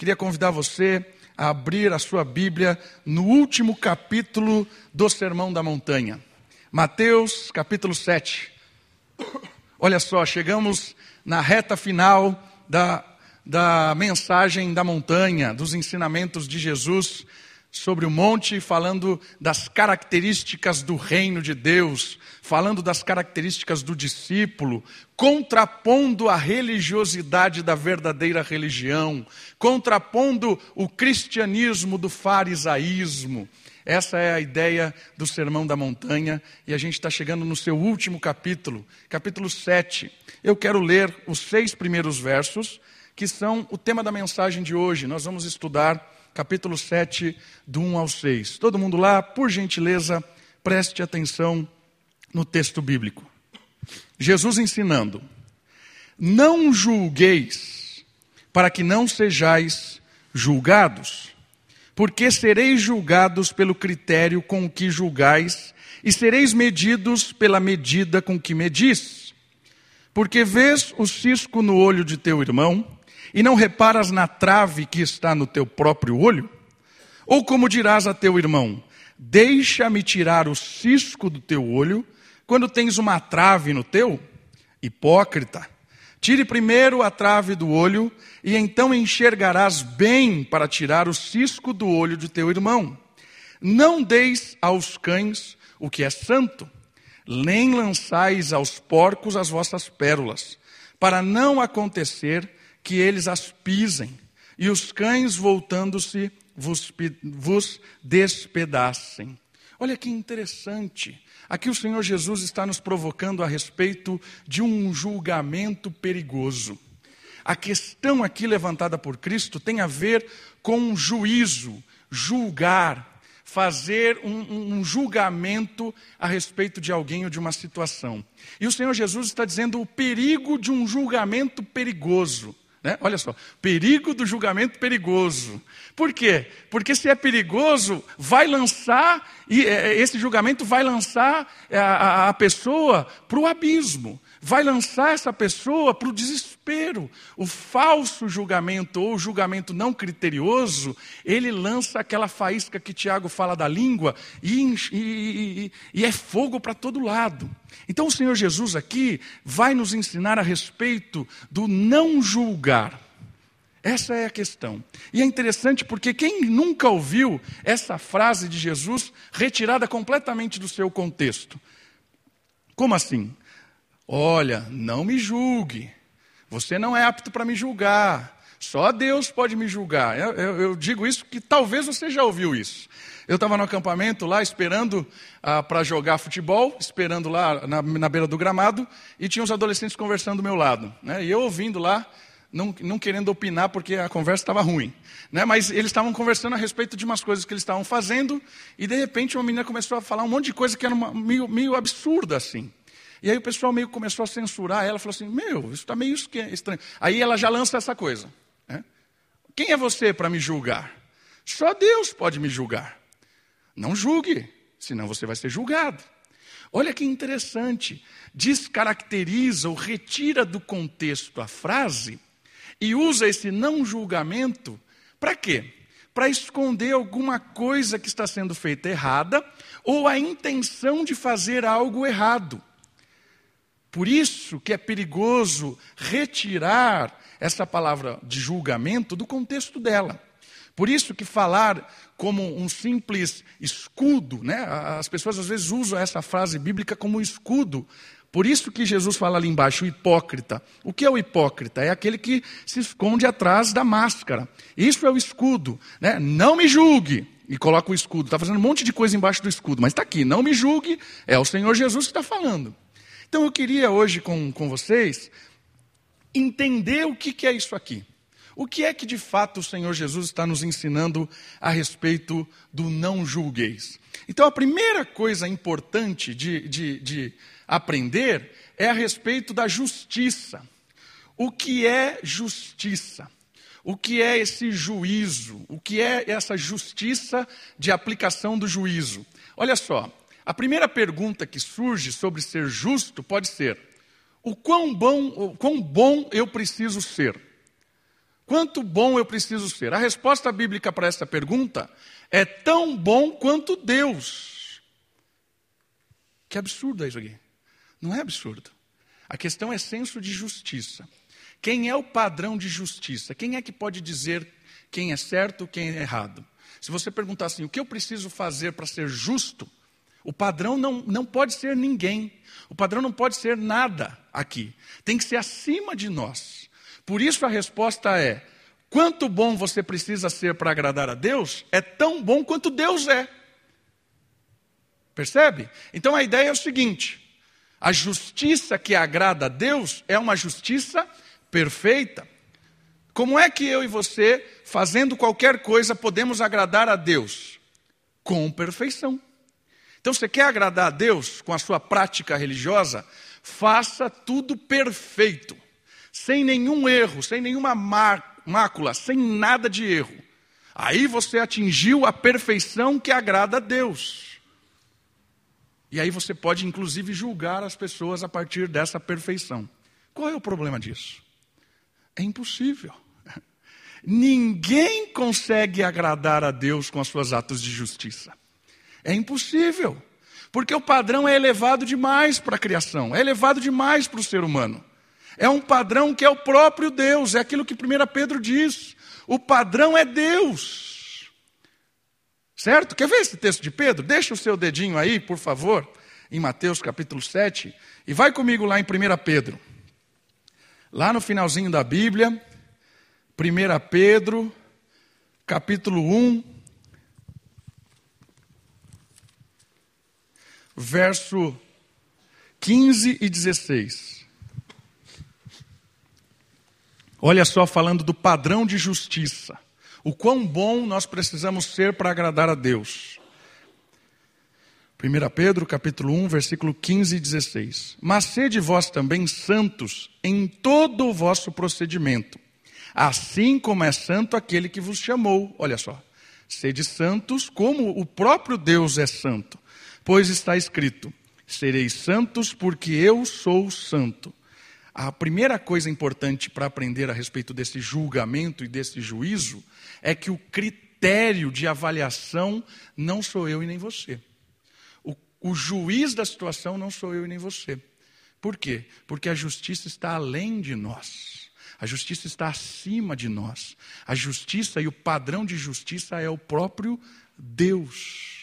queria convidar você a abrir a sua Bíblia no último capítulo do Sermão da Montanha. Mateus, capítulo 7. Olha só, chegamos na reta final da, da mensagem da montanha, dos ensinamentos de Jesus sobre o monte, falando das características do reino de Deus, falando das características do discípulo, contrapondo a religiosidade da verdadeira religião, contrapondo o cristianismo do farisaísmo. Essa é a ideia do Sermão da Montanha e a gente está chegando no seu último capítulo, capítulo 7. Eu quero ler os seis primeiros versos, que são o tema da mensagem de hoje. Nós vamos estudar capítulo 7, do 1 ao 6. Todo mundo lá, por gentileza, preste atenção no texto bíblico. Jesus ensinando: Não julgueis, para que não sejais julgados, porque sereis julgados pelo critério com que julgais, e sereis medidos pela medida com que medis. Porque vês o cisco no olho de teu irmão, e não reparas na trave que está no teu próprio olho? Ou como dirás a teu irmão: Deixa-me tirar o cisco do teu olho, quando tens uma trave no teu? Hipócrita, tire primeiro a trave do olho, e então enxergarás bem para tirar o cisco do olho de teu irmão. Não deis aos cães o que é santo, nem lançais aos porcos as vossas pérolas, para não acontecer que eles as pisem, e os cães, voltando-se, vos, vos despedacem. Olha que interessante. Aqui o Senhor Jesus está nos provocando a respeito de um julgamento perigoso. A questão aqui levantada por Cristo tem a ver com um juízo, julgar, fazer um, um, julgamento a respeito de alguém ou de uma situação. E o Senhor Jesus está dizendo o perigo de um julgamento perigoso. Né? Olha só, perigo do julgamento perigoso. Por quê? Porque se é perigoso, vai lançar, e é, esse julgamento vai lançar a, a, a pessoa para o abismo vai lançar essa pessoa para o desespero. O falso julgamento ou julgamento não criterioso, ele lança aquela faísca que Tiago fala da língua e, e, e, e é fogo para todo lado. Então o Senhor Jesus aqui vai nos ensinar a respeito do não julgar. Essa é a questão. E é interessante porque quem nunca ouviu essa frase de Jesus retirada completamente do seu contexto? Como assim? Olha, não me julgue. Você não é apto para me julgar. Só Deus pode me julgar. Eu, eu, eu, digo isso que talvez você já ouviu isso. Eu estava no acampamento lá esperando ah, para jogar futebol, esperando lá na, na, beira do gramado, e tinha uns adolescentes conversando do meu lado. Né? E eu ouvindo lá, não, não querendo opinar porque a conversa estava ruim. Né? Mas eles estavam conversando a respeito de umas coisas que eles estavam fazendo, e de repente uma menina começou a falar um monte de coisa que era uma, meio, meio absurda assim. E aí o pessoal meio começou a censurar ela, falou assim: Meu, isso está meio estranho. Aí ela já lança essa coisa: né? Quem é você para me julgar? Só Deus pode me julgar. Não julgue, senão você vai ser julgado. Olha que interessante. Descaracteriza ou retira do contexto a frase e usa esse não julgamento para quê? Para esconder alguma coisa que está sendo feita errada ou a intenção de fazer algo errado. Por isso que é perigoso retirar essa palavra de julgamento do contexto dela. Por isso que falar como um simples escudo, né? As pessoas às vezes usam essa frase bíblica como escudo. Por isso que Jesus fala ali embaixo, o hipócrita. O que é o hipócrita? É aquele que se esconde atrás da máscara. Isso é o escudo. Né? Não me julgue. E coloca o escudo. Está fazendo um monte de coisa embaixo do escudo. Mas está aqui, não me julgue. É o Senhor Jesus que está falando. Então eu queria hoje com, com vocês entender o que, que é isso aqui. O que é que de fato o Senhor Jesus está nos ensinando a respeito do não julgueis? Então a primeira coisa importante de, de, de aprender é a respeito da justiça. O que é justiça? O que é esse juízo? O que é essa justiça de aplicação do juízo? Olha só, a primeira pergunta que surge sobre ser justo pode ser: o quão bom, o quão bom eu preciso ser? Quanto bom eu preciso ser? A resposta bíblica para essa pergunta é tão bom quanto Deus. Que absurdo é isso aqui. Não é absurdo. A questão é senso de justiça. Quem é o padrão de justiça? Quem é que pode dizer quem é certo, quem é errado? Se você perguntar assim, o que eu preciso fazer para ser justo? O padrão não, não pode ser ninguém. O padrão não pode ser nada aqui. Tem que ser acima de nós. Por isso a resposta é: quanto bom você precisa ser para agradar a Deus, é tão bom quanto Deus é. Percebe? Então a ideia é o seguinte: a justiça que agrada a Deus é uma justiça perfeita. Como é que eu e você, fazendo qualquer coisa, podemos agradar a Deus? Com perfeição. Então, você quer agradar a Deus com a sua prática religiosa? Faça tudo perfeito, sem nenhum erro, sem nenhuma mácula, sem nada de erro. Aí você atingiu a perfeição que agrada a Deus. E aí você pode, inclusive, julgar as pessoas a partir dessa perfeição. Qual é o problema disso? É impossível. Ninguém consegue agradar a Deus com as suas atos de justiça. É impossível. Porque o padrão é elevado demais para a criação, é elevado demais para o ser humano. É um padrão que é o próprio Deus, é aquilo que 1 Pedro diz. O padrão é Deus. Certo? Quer ver esse texto de Pedro? Deixa o seu dedinho aí, por favor, em Mateus capítulo 7, e vai comigo lá em 1 Pedro. Lá no finalzinho da Bíblia, 1 Pedro, capítulo 1, verso 15 e 16. Olha só, falando do padrão de justiça. O quão bom nós precisamos ser para agradar a Deus. 1 Pedro, capítulo 1, versículo 15 e 16. Mas sede vós também santos em todo o vosso procedimento, assim como é santo aquele que vos chamou. Olha só. Sede santos como o próprio Deus é santo. Pois está escrito: Sereis santos, porque eu sou santo. A primeira coisa importante para aprender a respeito desse julgamento e desse juízo é que o critério de avaliação não sou eu e nem você. O, o juiz da situação não sou eu e nem você. Por quê? Porque a justiça está além de nós. A justiça está acima de nós. A justiça e o padrão de justiça é o próprio Deus.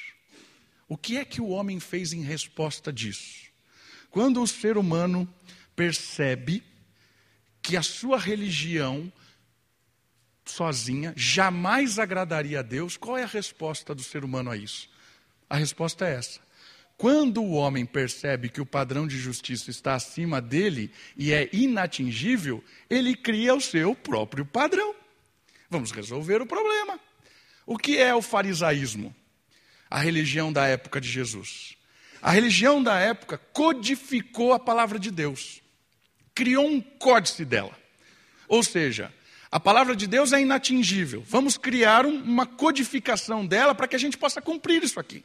O que é que o homem fez em resposta disso? Quando o ser humano percebe que a sua religião sozinha jamais agradaria a Deus, qual é a resposta do ser humano a isso? A resposta é essa. Quando o homem percebe que o padrão de justiça está acima dele e é inatingível, ele cria o seu próprio padrão. Vamos resolver o problema. O que é o farisaísmo? A religião da época de Jesus. A religião da época codificou a palavra de Deus, criou um códice dela. Ou seja, a palavra de Deus é inatingível. Vamos criar um, uma codificação dela para que a gente possa cumprir isso aqui.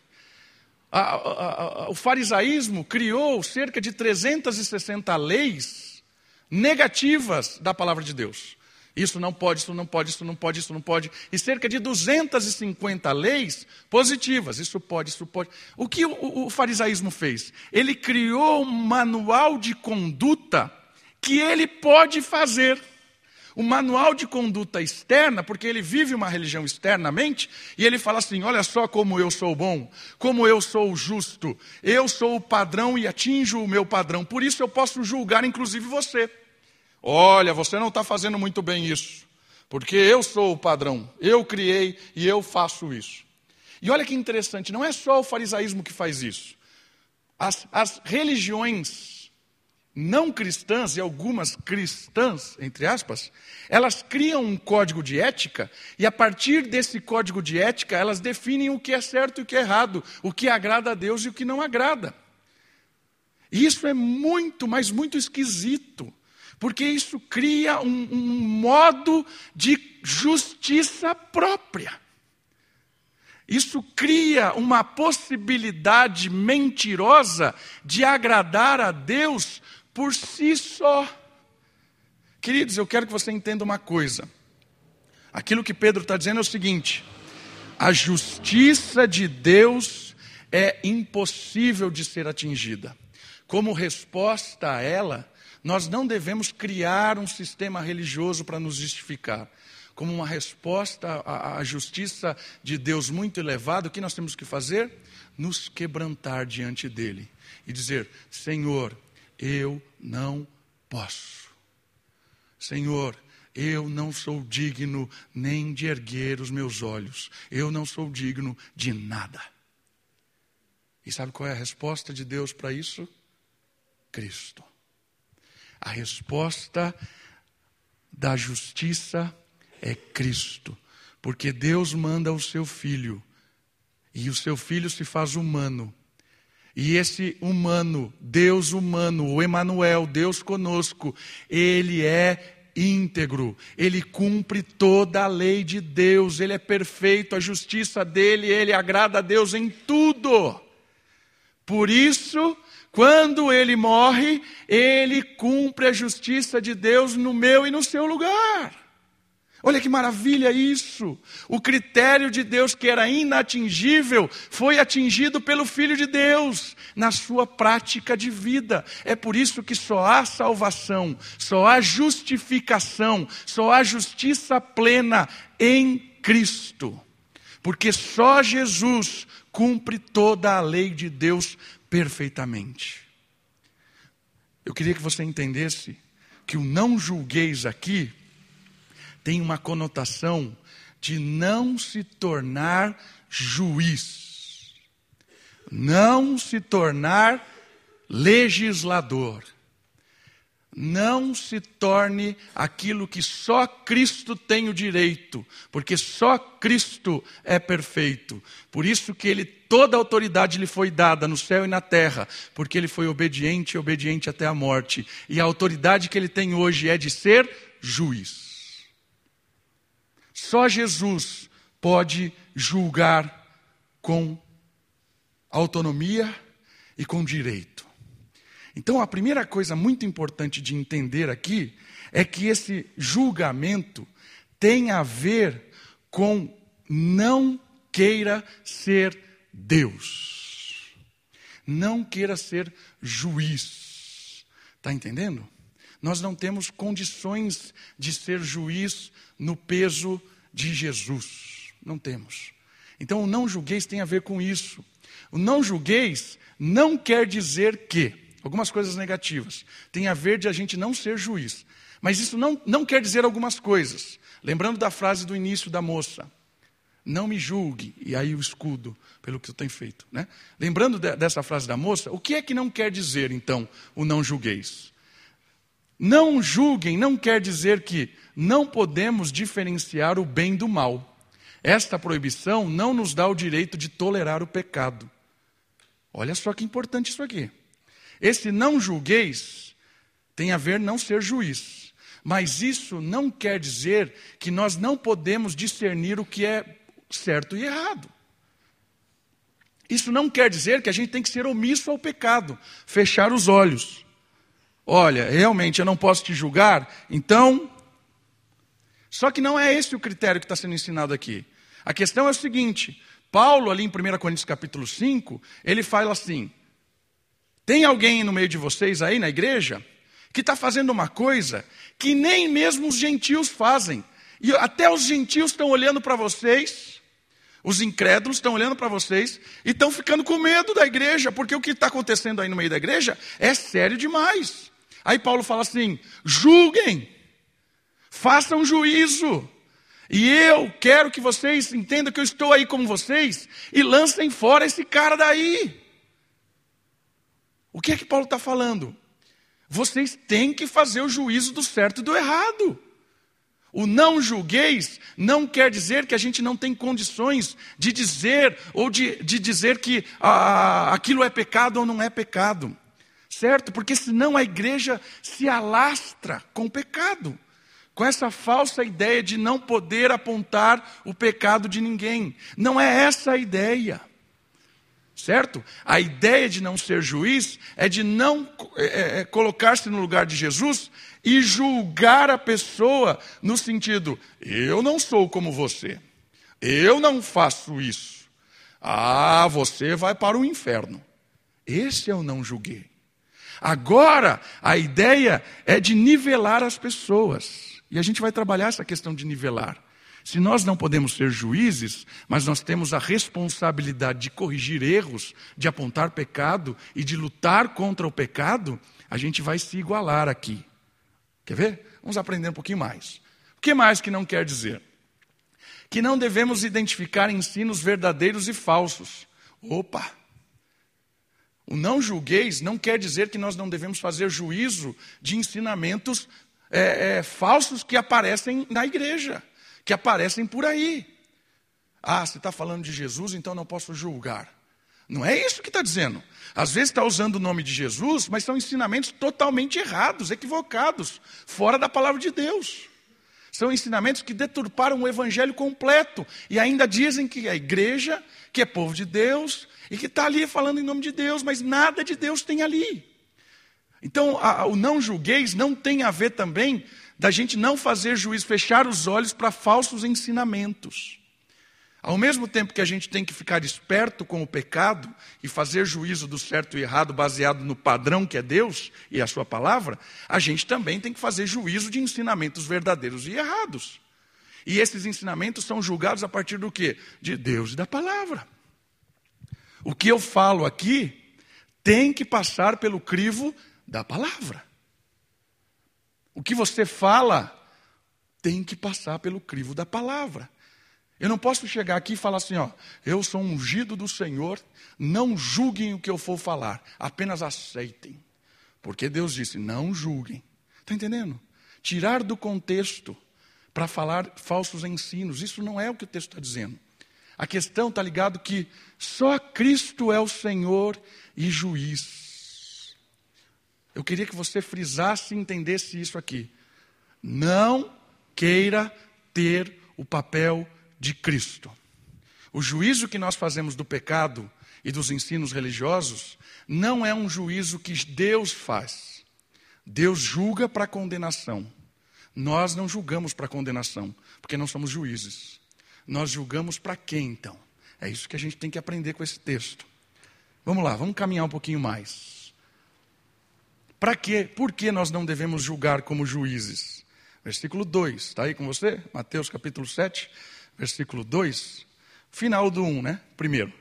A, a, a, o farisaísmo criou cerca de 360 leis negativas da palavra de Deus. Isso não pode, isso não pode, isso não pode, isso não pode. E cerca de 250 leis positivas. Isso pode, isso pode. O que o, o farisaísmo fez? Ele criou um manual de conduta que ele pode fazer. O manual de conduta externa, porque ele vive uma religião externamente, e ele fala assim: olha só como eu sou bom, como eu sou justo, eu sou o padrão e atinjo o meu padrão, por isso eu posso julgar inclusive você. Olha, você não está fazendo muito bem isso, porque eu sou o padrão, eu criei e eu faço isso. E olha que interessante, não é só o farisaísmo que faz isso. As, as religiões não cristãs e algumas cristãs, entre aspas, elas criam um código de ética e a partir desse código de ética elas definem o que é certo e o que é errado, o que agrada a Deus e o que não agrada. E isso é muito, mas muito esquisito porque isso cria um, um modo de justiça própria. Isso cria uma possibilidade mentirosa de agradar a Deus por si só. Queridos, eu quero que você entenda uma coisa. Aquilo que Pedro está dizendo é o seguinte: a justiça de Deus é impossível de ser atingida. Como resposta a ela, nós não devemos criar um sistema religioso para nos justificar. Como uma resposta à, à justiça de Deus muito elevada, o que nós temos que fazer? Nos quebrantar diante dele e dizer: Senhor, eu não posso. Senhor, eu não sou digno nem de erguer os meus olhos. Eu não sou digno de nada. E sabe qual é a resposta de Deus para isso? Cristo. A resposta da justiça é Cristo, porque Deus manda o seu filho, e o seu filho se faz humano. E esse humano, Deus humano, o Emanuel, Deus conosco, ele é íntegro, ele cumpre toda a lei de Deus, ele é perfeito, a justiça dele, ele agrada a Deus em tudo. Por isso, quando ele morre, ele cumpre a justiça de Deus no meu e no seu lugar. Olha que maravilha isso! O critério de Deus que era inatingível foi atingido pelo Filho de Deus na sua prática de vida. É por isso que só há salvação, só há justificação, só há justiça plena em Cristo. Porque só Jesus cumpre toda a lei de Deus perfeitamente. Eu queria que você entendesse que o não julgueis aqui tem uma conotação de não se tornar juiz, não se tornar legislador não se torne aquilo que só Cristo tem o direito, porque só Cristo é perfeito. Por isso que ele toda a autoridade lhe foi dada no céu e na terra, porque ele foi obediente e obediente até a morte. E a autoridade que ele tem hoje é de ser juiz. Só Jesus pode julgar com autonomia e com direito. Então, a primeira coisa muito importante de entender aqui é que esse julgamento tem a ver com não queira ser Deus, não queira ser juiz. Está entendendo? Nós não temos condições de ser juiz no peso de Jesus. Não temos. Então, o não julgueis tem a ver com isso. O não julgueis não quer dizer que algumas coisas negativas. Tem a ver de a gente não ser juiz. Mas isso não, não quer dizer algumas coisas. Lembrando da frase do início da moça. Não me julgue, e aí o escudo pelo que tu tem feito. Né? Lembrando de, dessa frase da moça, o que é que não quer dizer, então, o não julgueis? Não julguem não quer dizer que não podemos diferenciar o bem do mal. Esta proibição não nos dá o direito de tolerar o pecado. Olha só que importante isso aqui. Esse não julgueis tem a ver não ser juiz. Mas isso não quer dizer que nós não podemos discernir o que é certo e errado. Isso não quer dizer que a gente tem que ser omisso ao pecado, fechar os olhos. Olha, realmente eu não posso te julgar, então. Só que não é esse o critério que está sendo ensinado aqui. A questão é o seguinte: Paulo, ali em 1 Coríntios capítulo 5, ele fala assim: tem alguém no meio de vocês aí na igreja que está fazendo uma coisa que nem mesmo os gentios fazem. E até os gentios estão olhando para vocês, os incrédulos estão olhando para vocês e estão ficando com medo da igreja, porque o que está acontecendo aí no meio da igreja é sério demais. Aí Paulo fala assim: julguem, façam juízo. E eu quero que vocês entendam que eu estou aí com vocês e lancem fora esse cara daí. O que é que Paulo está falando? Vocês têm que fazer o juízo do certo e do errado. O não julgueis não quer dizer que a gente não tem condições de dizer ou de, de dizer que ah, aquilo é pecado ou não é pecado. Certo? Porque senão a igreja se alastra com o pecado. Com essa falsa ideia de não poder apontar o pecado de ninguém. Não é essa a ideia. Certo? A ideia de não ser juiz é de não é, é, é, colocar-se no lugar de Jesus e julgar a pessoa no sentido: eu não sou como você, eu não faço isso. Ah, você vai para o inferno. Esse eu não julguei. Agora, a ideia é de nivelar as pessoas. E a gente vai trabalhar essa questão de nivelar. Se nós não podemos ser juízes, mas nós temos a responsabilidade de corrigir erros, de apontar pecado e de lutar contra o pecado, a gente vai se igualar aqui. Quer ver? Vamos aprender um pouquinho mais. O que mais que não quer dizer? Que não devemos identificar ensinos verdadeiros e falsos. Opa! O não julgueis não quer dizer que nós não devemos fazer juízo de ensinamentos é, é, falsos que aparecem na igreja que aparecem por aí. Ah, você está falando de Jesus, então não posso julgar. Não é isso que está dizendo. Às vezes está usando o nome de Jesus, mas são ensinamentos totalmente errados, equivocados, fora da palavra de Deus. São ensinamentos que deturparam o evangelho completo e ainda dizem que a igreja, que é povo de Deus e que está ali falando em nome de Deus, mas nada de Deus tem ali. Então, a, o não julgueis não tem a ver também da gente não fazer juízo, fechar os olhos para falsos ensinamentos. Ao mesmo tempo que a gente tem que ficar esperto com o pecado e fazer juízo do certo e errado baseado no padrão que é Deus e a sua palavra, a gente também tem que fazer juízo de ensinamentos verdadeiros e errados. E esses ensinamentos são julgados a partir do quê? De Deus e da palavra. O que eu falo aqui tem que passar pelo crivo da palavra. O que você fala tem que passar pelo crivo da palavra. Eu não posso chegar aqui e falar assim, ó, eu sou ungido do Senhor, não julguem o que eu for falar, apenas aceitem. Porque Deus disse, não julguem. Está entendendo? Tirar do contexto para falar falsos ensinos, isso não é o que o texto está dizendo. A questão está ligado que só Cristo é o Senhor e juiz. Eu queria que você frisasse e entendesse isso aqui. Não queira ter o papel de Cristo. O juízo que nós fazemos do pecado e dos ensinos religiosos não é um juízo que Deus faz. Deus julga para condenação. Nós não julgamos para condenação, porque não somos juízes. Nós julgamos para quem então? É isso que a gente tem que aprender com esse texto. Vamos lá, vamos caminhar um pouquinho mais. Para quê? Por que nós não devemos julgar como juízes? Versículo 2, está aí com você? Mateus capítulo 7, versículo 2. Final do 1, né? Primeiro.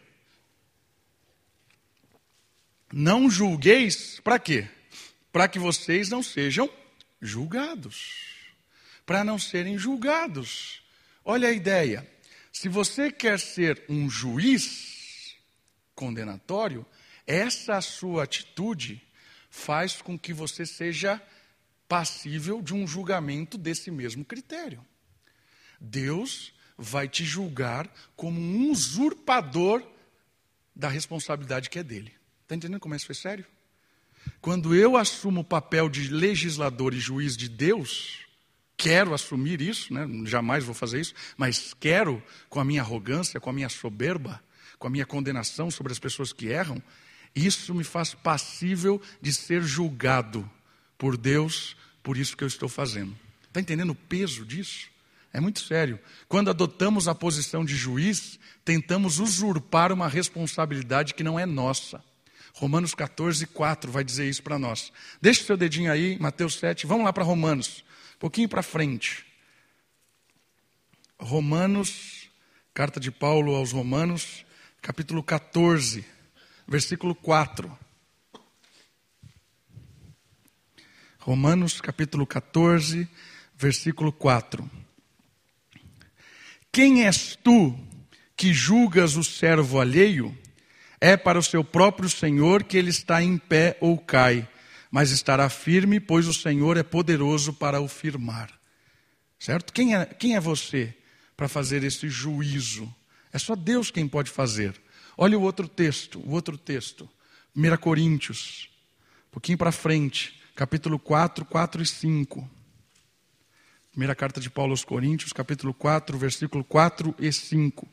Não julgueis, para quê? Para que vocês não sejam julgados. Para não serem julgados. Olha a ideia. Se você quer ser um juiz condenatório, essa sua atitude faz com que você seja passível de um julgamento desse mesmo critério. Deus vai te julgar como um usurpador da responsabilidade que é dele. Está entendendo como isso foi sério? Quando eu assumo o papel de legislador e juiz de Deus, quero assumir isso, né? jamais vou fazer isso, mas quero, com a minha arrogância, com a minha soberba, com a minha condenação sobre as pessoas que erram, isso me faz passível de ser julgado por Deus por isso que eu estou fazendo. Está entendendo o peso disso? É muito sério. Quando adotamos a posição de juiz, tentamos usurpar uma responsabilidade que não é nossa. Romanos 14, 4 vai dizer isso para nós. Deixa o seu dedinho aí, Mateus 7. Vamos lá para Romanos, um pouquinho para frente. Romanos, carta de Paulo aos Romanos, capítulo 14 versículo 4. Romanos capítulo 14, versículo 4. Quem és tu que julgas o servo alheio? É para o seu próprio Senhor que ele está em pé ou cai, mas estará firme, pois o Senhor é poderoso para o firmar. Certo? Quem é, quem é você para fazer esse juízo? É só Deus quem pode fazer. Olha o outro texto, o outro texto. 1 Coríntios, um pouquinho para frente, capítulo 4, 4 e 5. Primeira carta de Paulo aos Coríntios, capítulo 4, versículo 4 e 5.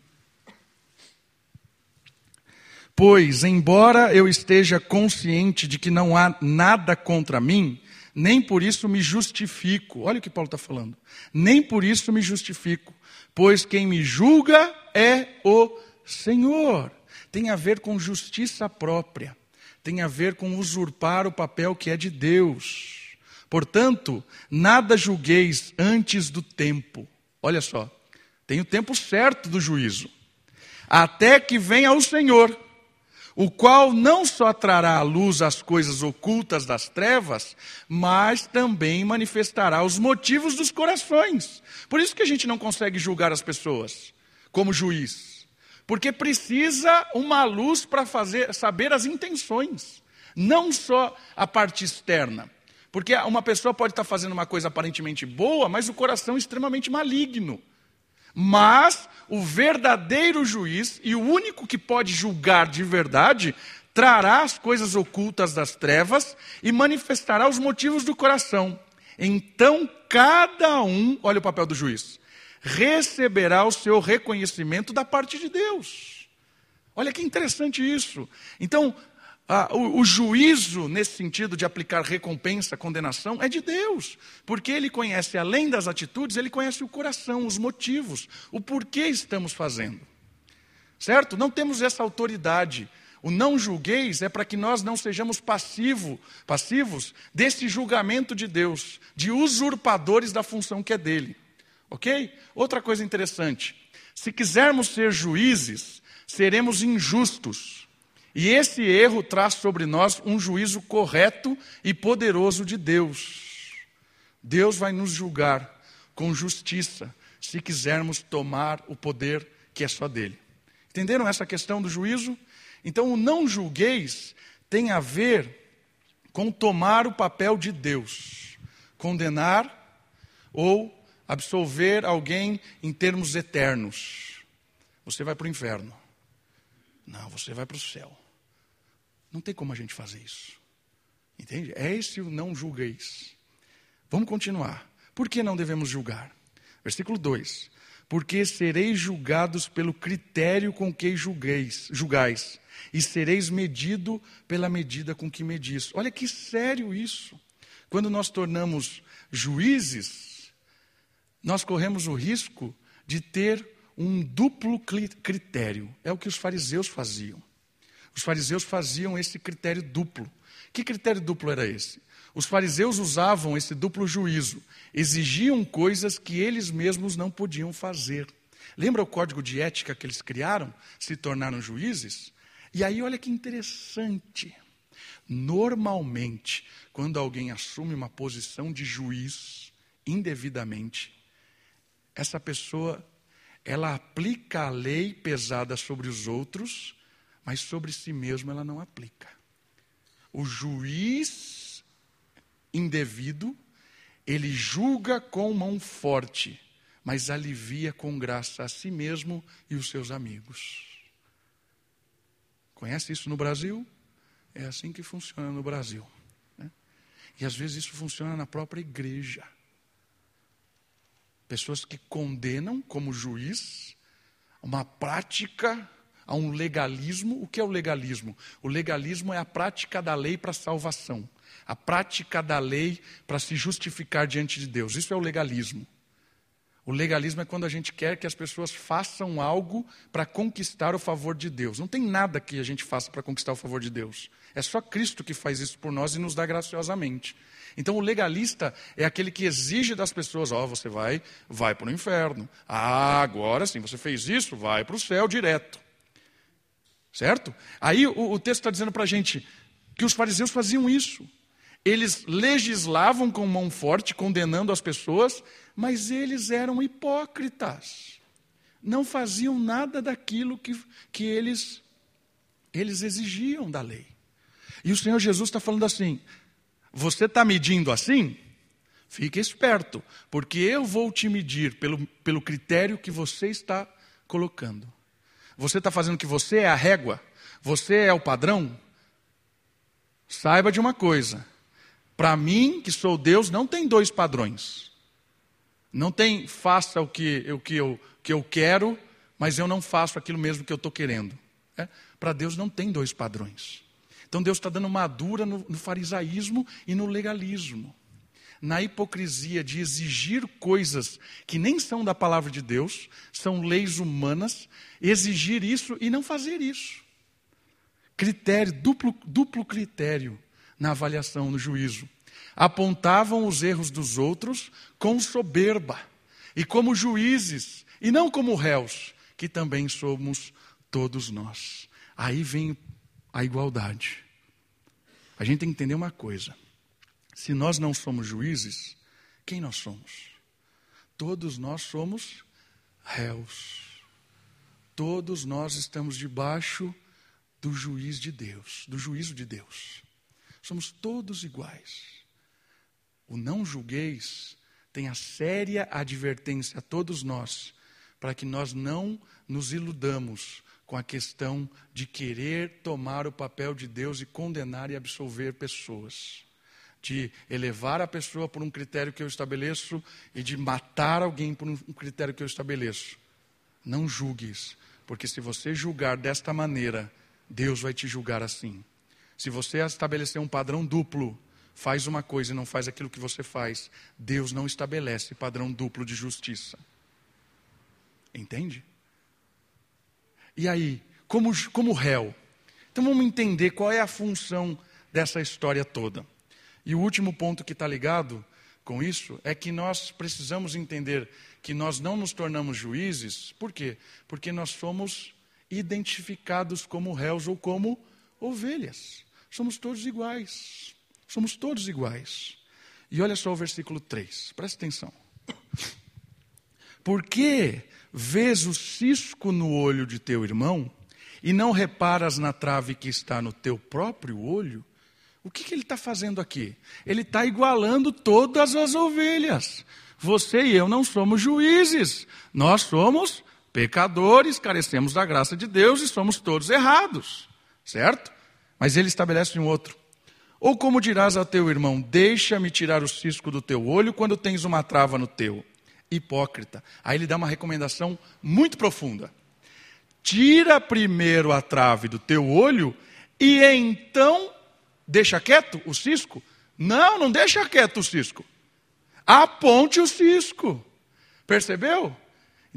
Pois, embora eu esteja consciente de que não há nada contra mim, nem por isso me justifico. Olha o que Paulo está falando. Nem por isso me justifico, pois quem me julga é o Senhor. Tem a ver com justiça própria, tem a ver com usurpar o papel que é de Deus. Portanto, nada julgueis antes do tempo. Olha só, tem o tempo certo do juízo, até que venha o Senhor o qual não só trará à luz as coisas ocultas das trevas, mas também manifestará os motivos dos corações. Por isso que a gente não consegue julgar as pessoas como juiz, porque precisa uma luz para fazer saber as intenções, não só a parte externa. Porque uma pessoa pode estar fazendo uma coisa aparentemente boa, mas o coração é extremamente maligno. Mas o verdadeiro juiz e o único que pode julgar de verdade trará as coisas ocultas das trevas e manifestará os motivos do coração. Então cada um, olha o papel do juiz, receberá o seu reconhecimento da parte de Deus. Olha que interessante isso. Então, ah, o, o, juízo, nesse sentido de aplicar recompensa, condenação, é de Deus, porque Ele conhece, além das atitudes, Ele conhece o coração, os motivos, o porquê estamos fazendo. Certo? Não temos essa autoridade. O não julgueis é para que nós não sejamos passivo, passivos desse julgamento de Deus, de usurpadores da função que é dele. Ok? Outra coisa interessante: se quisermos ser juízes, seremos injustos e esse erro traz sobre nós um juízo correto e poderoso de Deus. Deus vai nos julgar com justiça, se quisermos tomar o poder que é só dele. Entenderam essa questão do juízo? Então, o não julgueis tem a ver com tomar o papel de Deus, condenar ou absolver alguém em termos eternos. Você vai para o inferno. Não, você vai para o céu. Não tem como a gente fazer isso. Entende? É esse o não julgueis. Vamos continuar. Por que não devemos julgar? Versículo 2: Porque sereis julgados pelo critério com que julgueis, julgais, e sereis medido pela medida com que medis. Olha que sério isso. Quando nós tornamos juízes, nós corremos o risco de ter um duplo critério. É o que os fariseus faziam. Os fariseus faziam esse critério duplo. Que critério duplo era esse? Os fariseus usavam esse duplo juízo, exigiam coisas que eles mesmos não podiam fazer. Lembra o código de ética que eles criaram? Se tornaram juízes? E aí, olha que interessante. Normalmente, quando alguém assume uma posição de juiz indevidamente, essa pessoa ela aplica a lei pesada sobre os outros mas sobre si mesmo ela não aplica. O juiz indevido, ele julga com mão forte, mas alivia com graça a si mesmo e os seus amigos. Conhece isso no Brasil? É assim que funciona no Brasil. Né? E às vezes isso funciona na própria igreja. Pessoas que condenam como juiz uma prática a um legalismo. O que é o legalismo? O legalismo é a prática da lei para salvação, a prática da lei para se justificar diante de Deus. Isso é o legalismo. O legalismo é quando a gente quer que as pessoas façam algo para conquistar o favor de Deus. Não tem nada que a gente faça para conquistar o favor de Deus. É só Cristo que faz isso por nós e nos dá graciosamente. Então o legalista é aquele que exige das pessoas, ó, oh, você vai, vai para o inferno. Ah, agora sim, você fez isso, vai para o céu direto. Certo? Aí o, o texto está dizendo para a gente que os fariseus faziam isso. Eles legislavam com mão forte, condenando as pessoas, mas eles eram hipócritas. Não faziam nada daquilo que, que eles, eles exigiam da lei. E o Senhor Jesus está falando assim: você está medindo assim? Fique esperto, porque eu vou te medir pelo, pelo critério que você está colocando. Você está fazendo que você é a régua? Você é o padrão? Saiba de uma coisa: para mim, que sou Deus, não tem dois padrões. Não tem faça o que, o que, eu, que eu quero, mas eu não faço aquilo mesmo que eu estou querendo. É? Para Deus não tem dois padrões. Então Deus está dando uma dura no, no farisaísmo e no legalismo. Na hipocrisia de exigir coisas que nem são da palavra de Deus, são leis humanas, exigir isso e não fazer isso. Critério, duplo, duplo critério na avaliação, no juízo. Apontavam os erros dos outros com soberba e como juízes, e não como réus, que também somos todos nós. Aí vem a igualdade. A gente tem que entender uma coisa: se nós não somos juízes, quem nós somos? Todos nós somos réus. Todos nós estamos debaixo do juiz de Deus, do juízo de Deus. Somos todos iguais. O não julgueis tem a séria advertência a todos nós, para que nós não nos iludamos com a questão de querer tomar o papel de Deus e condenar e absolver pessoas. De elevar a pessoa por um critério que eu estabeleço e de matar alguém por um critério que eu estabeleço. Não julgues, porque se você julgar desta maneira, Deus vai te julgar assim. Se você estabelecer um padrão duplo, faz uma coisa e não faz aquilo que você faz, Deus não estabelece padrão duplo de justiça. Entende? E aí, como, como réu? Então vamos entender qual é a função dessa história toda. E o último ponto que está ligado com isso é que nós precisamos entender que nós não nos tornamos juízes, por quê? Porque nós somos identificados como réus ou como ovelhas. Somos todos iguais. Somos todos iguais. E olha só o versículo 3, presta atenção. Por que vês o cisco no olho de teu irmão e não reparas na trave que está no teu próprio olho? O que, que ele está fazendo aqui? Ele está igualando todas as ovelhas. Você e eu não somos juízes, nós somos pecadores, carecemos da graça de Deus e somos todos errados, certo? Mas ele estabelece um outro. Ou como dirás ao teu irmão: Deixa-me tirar o cisco do teu olho quando tens uma trava no teu hipócrita. Aí ele dá uma recomendação muito profunda. Tira primeiro a trave do teu olho e então deixa quieto o cisco? Não, não deixa quieto o cisco. Aponte o cisco. Percebeu?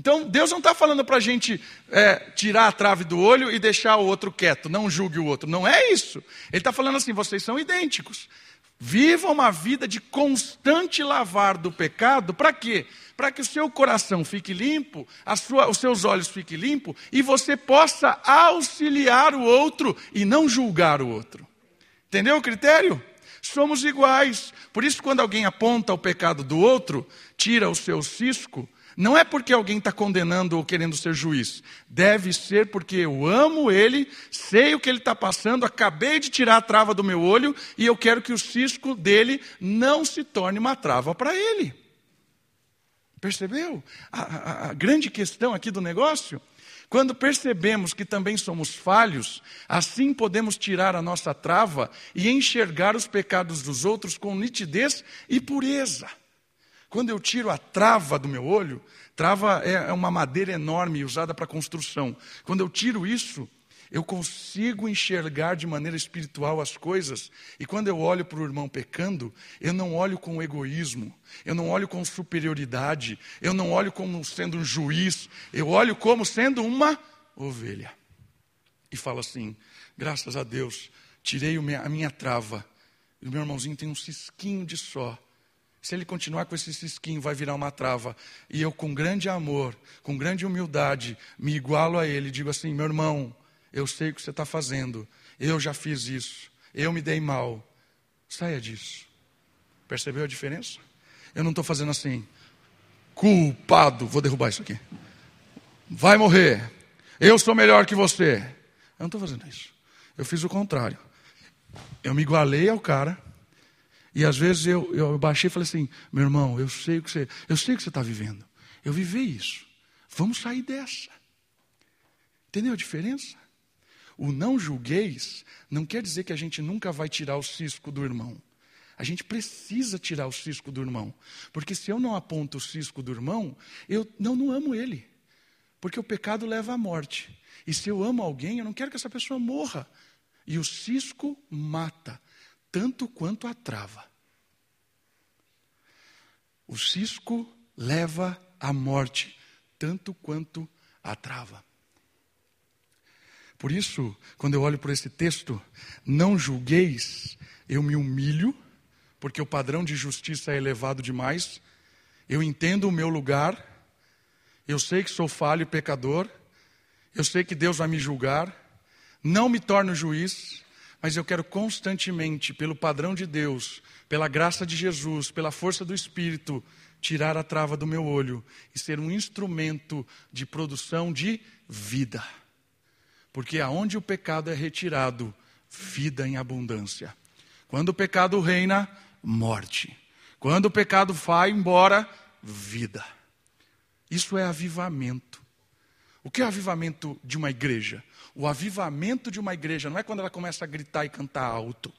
Então Deus não está falando para a gente é, tirar a trave do olho e deixar o outro quieto, não julgue o outro. Não é isso. Ele está falando assim: vocês são idênticos. Viva uma vida de constante lavar do pecado, para quê? Para que o seu coração fique limpo, sua, os seus olhos fiquem limpos e você possa auxiliar o outro e não julgar o outro. Entendeu o critério? Somos iguais. Por isso, quando alguém aponta o pecado do outro, tira o seu cisco, não é porque alguém está condenando ou querendo ser juiz. Deve ser porque eu amo ele, sei o que ele está passando, acabei de tirar a trava do meu olho e eu quero que o cisco dele não se torne uma trava para ele. Percebeu? A, a, a grande questão aqui do negócio? Quando percebemos que também somos falhos, assim podemos tirar a nossa trava e enxergar os pecados dos outros com nitidez e pureza. Quando eu tiro a trava do meu olho, trava é, é uma madeira enorme usada para construção. Quando eu tiro isso, eu consigo enxergar de maneira espiritual as coisas. E quando eu olho para o irmão pecando, eu não olho com egoísmo, eu não olho com superioridade, eu não olho como sendo um juiz, eu olho como sendo uma ovelha. E falo assim: graças a Deus, tirei a minha trava. E o meu irmãozinho tem um cisquinho de só. Se ele continuar com esse cisquinho, vai virar uma trava. E eu, com grande amor, com grande humildade, me igualo a ele digo assim: meu irmão, eu sei o que você está fazendo. Eu já fiz isso. Eu me dei mal. Saia disso. Percebeu a diferença? Eu não estou fazendo assim. Culpado. Vou derrubar isso aqui. Vai morrer. Eu sou melhor que você. Eu não estou fazendo isso. Eu fiz o contrário. Eu me igualei ao cara e às vezes eu, eu baixei e falei assim: meu irmão, eu sei o que você, eu sei o que você está vivendo. Eu vivi isso. Vamos sair dessa. Entendeu a diferença? O não julgueis não quer dizer que a gente nunca vai tirar o cisco do irmão. A gente precisa tirar o cisco do irmão. Porque se eu não aponto o cisco do irmão, eu não, não amo ele. Porque o pecado leva à morte. E se eu amo alguém, eu não quero que essa pessoa morra. E o cisco mata, tanto quanto a trava. O cisco leva à morte, tanto quanto a trava. Por isso, quando eu olho para esse texto, não julgueis, eu me humilho, porque o padrão de justiça é elevado demais. Eu entendo o meu lugar, eu sei que sou falho e pecador, eu sei que Deus vai me julgar, não me torno juiz, mas eu quero constantemente, pelo padrão de Deus, pela graça de Jesus, pela força do Espírito, tirar a trava do meu olho e ser um instrumento de produção de vida. Porque aonde o pecado é retirado, vida em abundância. Quando o pecado reina, morte. Quando o pecado vai embora, vida. Isso é avivamento. O que é avivamento de uma igreja? O avivamento de uma igreja não é quando ela começa a gritar e cantar alto.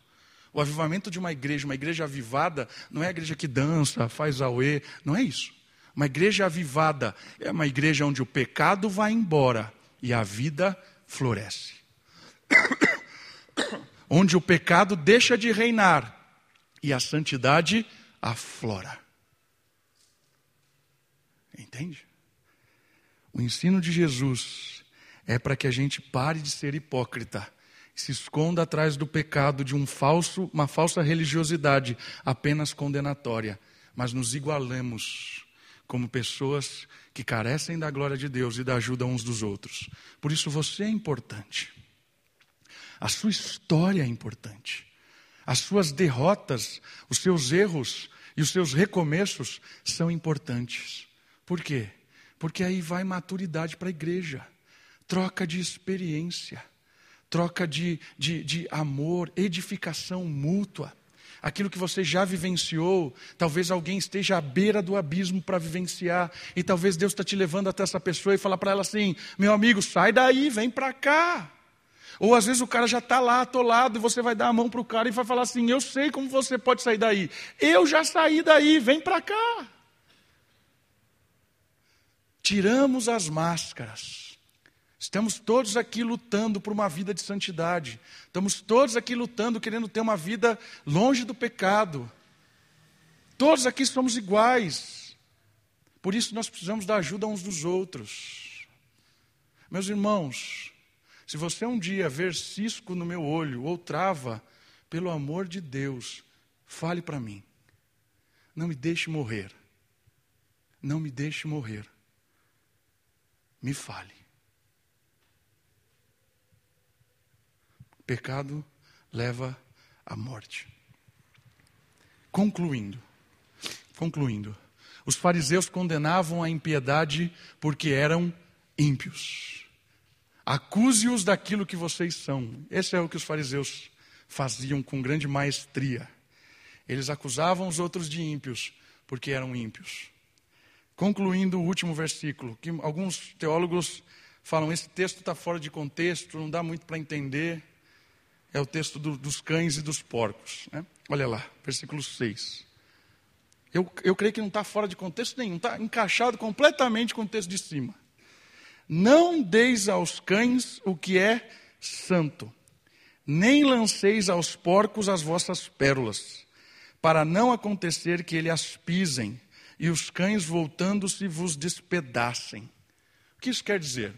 O avivamento de uma igreja, uma igreja avivada, não é a igreja que dança, faz auê, não é isso. Uma igreja avivada é uma igreja onde o pecado vai embora e a vida floresce. onde o pecado deixa de reinar e a santidade aflora. Entende? O ensino de Jesus é para que a gente pare de ser hipócrita se esconda atrás do pecado de um falso, uma falsa religiosidade apenas condenatória, mas nos igualemos como pessoas que carecem da glória de Deus e da ajuda uns dos outros. Por isso você é importante. A sua história é importante. As suas derrotas, os seus erros e os seus recomeços são importantes. Por quê? Porque aí vai maturidade para a igreja, troca de experiência troca de, de, de amor, edificação mútua. Aquilo que você já vivenciou, talvez alguém esteja à beira do abismo para vivenciar, e talvez Deus está te levando até essa pessoa e falar para ela assim: meu amigo, sai daí, vem para cá. Ou às vezes o cara já está lá atolado e você vai dar a mão para o cara e vai falar assim: Eu sei como você pode sair daí. Eu já saí daí, vem para cá. Tiramos as máscaras Estamos todos aqui lutando por uma vida de santidade. Estamos todos aqui lutando, querendo ter uma vida longe do pecado. Todos aqui somos iguais. Por isso nós precisamos da ajuda uns dos outros. Meus irmãos, se você um dia ver cisco no meu olho ou trava, pelo amor de Deus, fale para mim. Não me deixe morrer. Não me deixe morrer. Me fale. Pecado leva à morte. Concluindo, concluindo, os fariseus condenavam a impiedade porque eram ímpios. Acuse-os daquilo que vocês são. Esse é o que os fariseus faziam com grande maestria. Eles acusavam os outros de ímpios porque eram ímpios. Concluindo o último versículo, que alguns teólogos falam esse texto está fora de contexto, não dá muito para entender é o texto do, dos cães e dos porcos. Né? Olha lá, versículo 6. Eu, eu creio que não está fora de contexto nenhum, está encaixado completamente com o texto de cima. Não deis aos cães o que é santo, nem lanceis aos porcos as vossas pérolas, para não acontecer que ele as pisem e os cães voltando-se vos despedacem. O que isso quer dizer?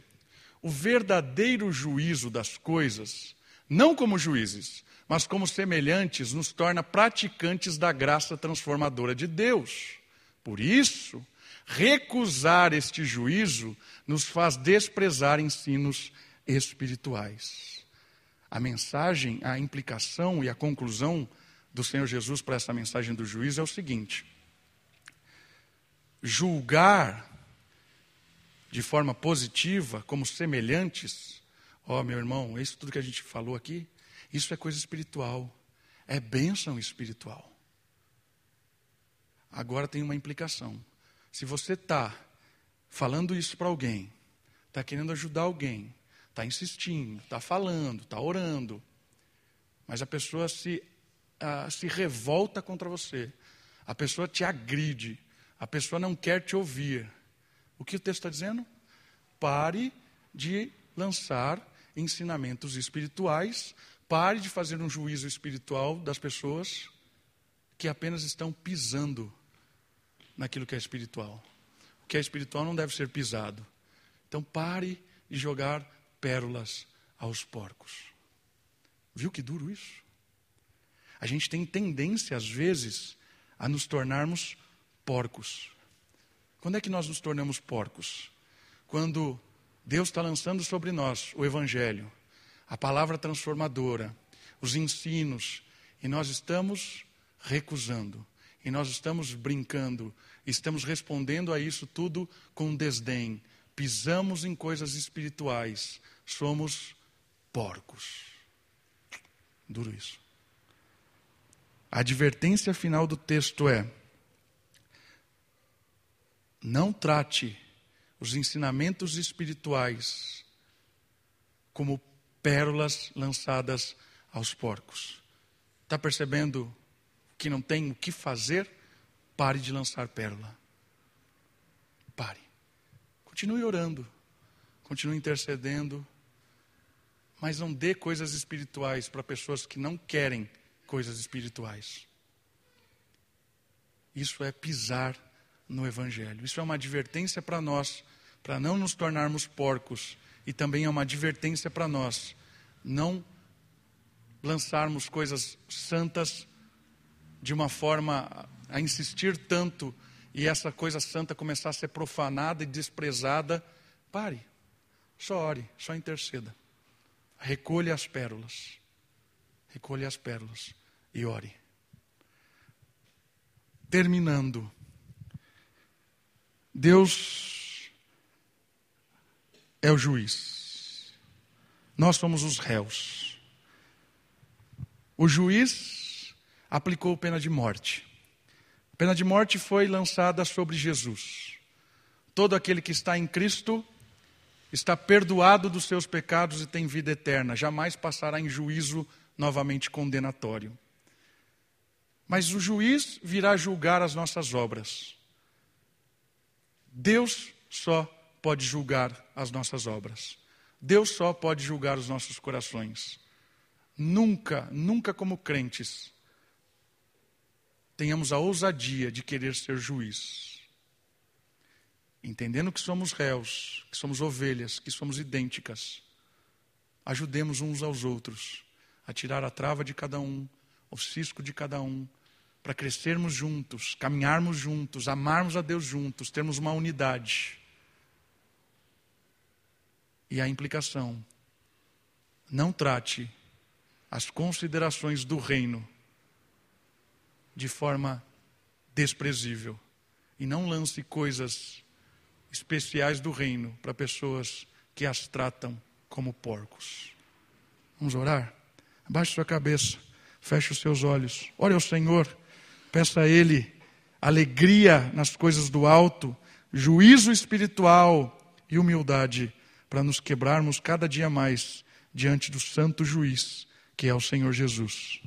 O verdadeiro juízo das coisas não como juízes, mas como semelhantes, nos torna praticantes da graça transformadora de Deus. Por isso, recusar este juízo nos faz desprezar ensinos espirituais. A mensagem, a implicação e a conclusão do Senhor Jesus para essa mensagem do juízo é o seguinte: julgar de forma positiva, como semelhantes, Ó, oh, meu irmão, isso tudo que a gente falou aqui, isso é coisa espiritual. É bênção espiritual. Agora tem uma implicação. Se você está falando isso para alguém, está querendo ajudar alguém, está insistindo, está falando, está orando, mas a pessoa se, uh, se revolta contra você, a pessoa te agride, a pessoa não quer te ouvir. O que o texto está dizendo? Pare de lançar ensinamentos espirituais, pare de fazer um juízo espiritual das pessoas que apenas estão pisando naquilo que é espiritual. O que é espiritual não deve ser pisado. Então pare de jogar pérolas aos porcos. Viu que duro isso? A gente tem tendência, às vezes, a nos tornarmos porcos. Quando é que nós nos tornamos porcos? Quando Deus está lançando sobre nós o Evangelho, a palavra transformadora, os ensinos, e nós estamos recusando, e nós estamos brincando, estamos respondendo a isso tudo com desdém, pisamos em coisas espirituais, somos porcos. Duro isso. A advertência final do texto é: não trate os ensinamentos espirituais como pérolas lançadas aos porcos. Está percebendo que não tem o que fazer? Pare de lançar pérola. Pare. Continue orando. Continue intercedendo. Mas não dê coisas espirituais para pessoas que não querem coisas espirituais. Isso é pisar no Evangelho. Isso é uma advertência para nós, para não nos tornarmos porcos, e também é uma advertência para nós, não lançarmos coisas santas de uma forma a insistir tanto e essa coisa santa começar a ser profanada e desprezada. Pare, só ore, só interceda. Recolha as pérolas. Recolha as pérolas e ore. Terminando. Deus é o juiz. Nós somos os réus. O juiz aplicou pena de morte. A pena de morte foi lançada sobre Jesus. Todo aquele que está em Cristo está perdoado dos seus pecados e tem vida eterna, jamais passará em juízo novamente condenatório. Mas o juiz virá julgar as nossas obras. Deus só pode julgar as nossas obras. Deus só pode julgar os nossos corações. Nunca, nunca como crentes, tenhamos a ousadia de querer ser juiz. Entendendo que somos réus, que somos ovelhas, que somos idênticas, ajudemos uns aos outros a tirar a trava de cada um, o cisco de cada um, para crescermos juntos, caminharmos juntos, amarmos a Deus juntos, termos uma unidade. E a implicação: não trate as considerações do reino de forma desprezível. E não lance coisas especiais do reino para pessoas que as tratam como porcos. Vamos orar? Abaixe sua cabeça, feche os seus olhos, ore ao Senhor. Peça a Ele alegria nas coisas do alto, juízo espiritual e humildade para nos quebrarmos cada dia mais diante do santo juiz, que é o Senhor Jesus.